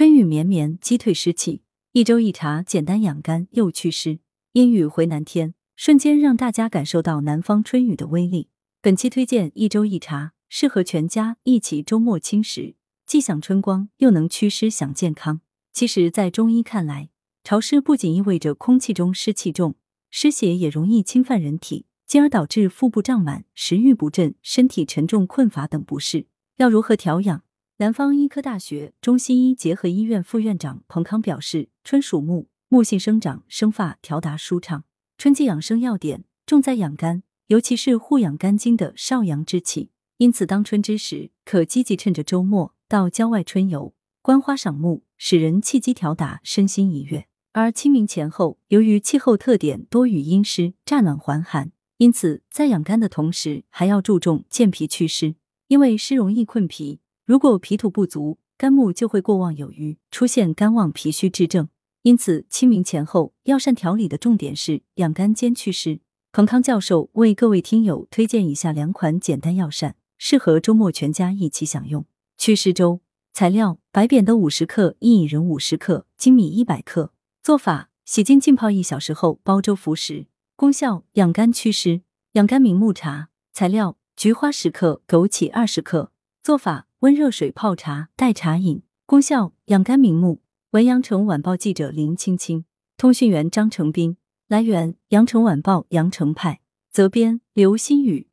春雨绵绵，击退湿气。一粥一茶，简单养肝又祛湿。阴雨回南天，瞬间让大家感受到南方春雨的威力。本期推荐一粥一茶，适合全家一起周末轻食，既享春光，又能祛湿享健康。其实，在中医看来，潮湿不仅意味着空气中湿气重，湿邪也容易侵犯人体，进而导致腹部胀满、食欲不振、身体沉重困乏等不适。要如何调养？南方医科大学中西医结合医院副院长彭康表示：“春属木，木性生长，生发，调达舒畅。春季养生要点重在养肝，尤其是护养肝经的少阳之气。因此，当春之时，可积极趁着周末到郊外春游、观花赏木，使人气机调达，身心愉悦。而清明前后，由于气候特点多雨阴湿，乍暖还寒，因此在养肝的同时，还要注重健脾祛湿，因为湿容易困脾。”如果脾土不足，肝木就会过旺有余，出现肝旺脾虚之症。因此，清明前后药膳调理的重点是养肝兼祛湿。彭康教授为各位听友推荐以下两款简单药膳，适合周末全家一起享用。祛湿粥材料：白扁豆五十克，薏苡仁五十克，粳米一百克。做法：洗净浸泡一小时后煲粥服食。功效：养肝祛湿。养肝明目茶材料：菊花十克，枸杞二十克。做法。温热水泡茶，代茶饮，功效养肝明目。文阳城晚报记者林青青，通讯员张成斌。来源：阳城晚报阳城派，责编：刘新宇。